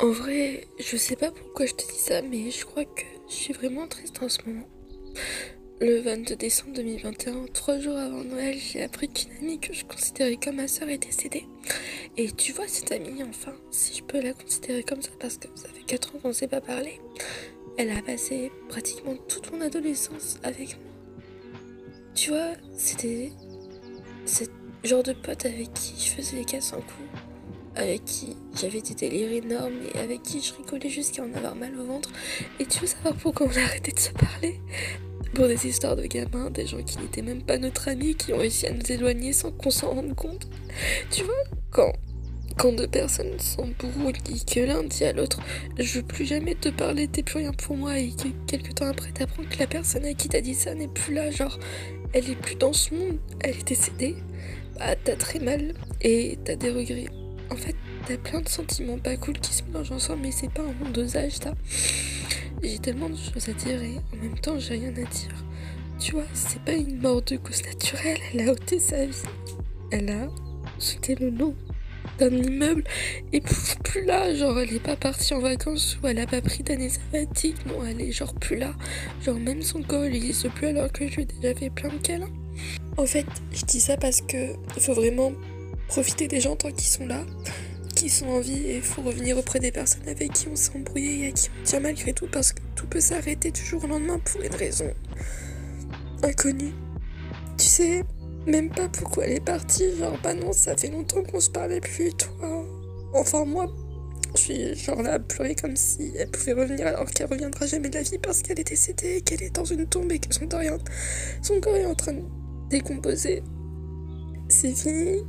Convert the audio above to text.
En vrai, je sais pas pourquoi je te dis ça, mais je crois que je suis vraiment triste en ce moment. Le 22 décembre 2021, trois jours avant Noël, j'ai appris qu'une amie que je considérais comme ma soeur est décédée. Et tu vois, cette amie, enfin, si je peux la considérer comme ça, parce que ça fait 4 ans qu'on ne s'est pas parlé, elle a passé pratiquement toute mon adolescence avec moi. Tu vois, c'était ce genre de pote avec qui je faisais les casses en coup, avec qui j'avais des délires énormes et avec qui je rigolais jusqu'à en avoir mal au ventre. Et tu veux savoir pourquoi on a arrêté de se parler? Pour des histoires de gamins, des gens qui n'étaient même pas notre amis, qui ont réussi à nous éloigner sans qu'on s'en rende compte. Tu vois, quand, quand deux personnes s'embrouillent et que l'un dit à l'autre Je veux plus jamais te parler, t'es plus rien pour moi, et que quelques temps après t'apprends que la personne à qui t'as dit ça n'est plus là, genre elle est plus dans ce monde, elle est décédée, bah t'as très mal et t'as des regrets. En fait, t'as plein de sentiments pas cool qui se mélangent ensemble, mais c'est pas un bon dosage, ça. J'ai tellement de choses à dire et en même temps j'ai rien à dire. Tu vois, c'est pas une mort de cause naturelle, elle a ôté sa vie. Elle a sauté le nom d'un immeuble et plus là, genre elle est pas partie en vacances ou elle a pas pris d'année sabbatique, non elle est genre plus là, genre même son corps il existe plus alors que je lui ai déjà fait plein de câlins. En fait, je dis ça parce que faut vraiment profiter des gens tant qu'ils sont là qui sont en vie et il faut revenir auprès des personnes avec qui on s'est embrouillé et à qui on tient malgré tout parce que tout peut s'arrêter toujours au lendemain pour une raison inconnue. Tu sais même pas pourquoi elle est partie, genre bah non ça fait longtemps qu'on se parlait plus toi. Enfin moi je suis genre là à pleurer comme si elle pouvait revenir alors qu'elle reviendra jamais de la vie parce qu'elle est décédée, qu'elle est dans une tombe et que son son corps est en train de décomposer. C'est fini,